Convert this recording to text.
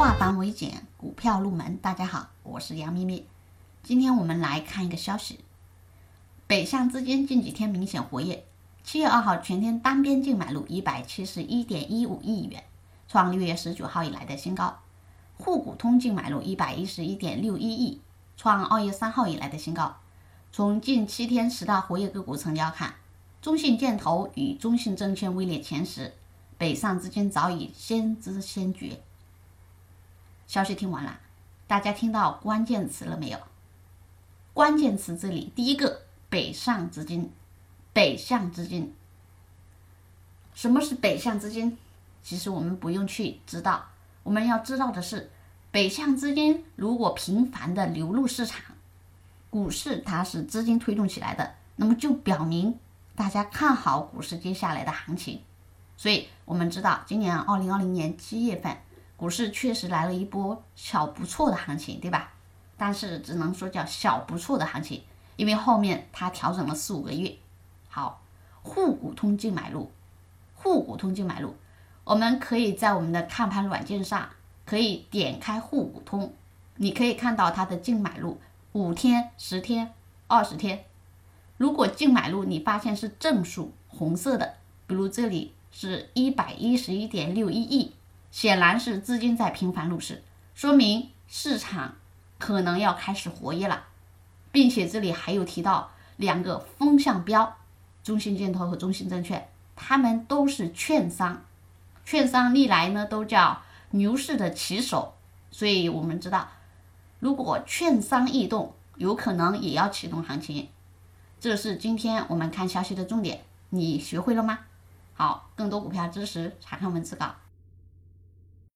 化繁为简，股票入门。大家好，我是杨咪咪。今天我们来看一个消息：北向资金近几天明显活跃。七月二号全天单边净买入一百七十一点一五亿元，创六月十九号以来的新高。沪股通净买入一百一十一点六一亿，创二月三号以来的新高。从近七天十大活跃个股成交看，中信建投与中信证券位列前十，北上资金早已先知先觉。消息听完了，大家听到关键词了没有？关键词这里第一个北上资金，北向资金。什么是北向资金？其实我们不用去知道，我们要知道的是，北向资金如果频繁的流入市场。股市它是资金推动起来的，那么就表明大家看好股市接下来的行情。所以我们知道，今年二零二零年七月份，股市确实来了一波小不错的行情，对吧？但是只能说叫小不错的行情，因为后面它调整了四五个月。好，沪股通净买入，沪股通净买入，我们可以在我们的看盘软件上可以点开沪股通，你可以看到它的净买入。五天、十天、二十天，如果净买入你发现是正数，红色的，比如这里是一百一十一点六一亿，显然是资金在频繁入市，说明市场可能要开始活跃了，并且这里还有提到两个风向标，中信建投和中信证券，他们都是券商，券商历来呢都叫牛市的旗手，所以我们知道。如果券商异动，有可能也要启动行情。这是今天我们看消息的重点，你学会了吗？好，更多股票知识查看文字稿。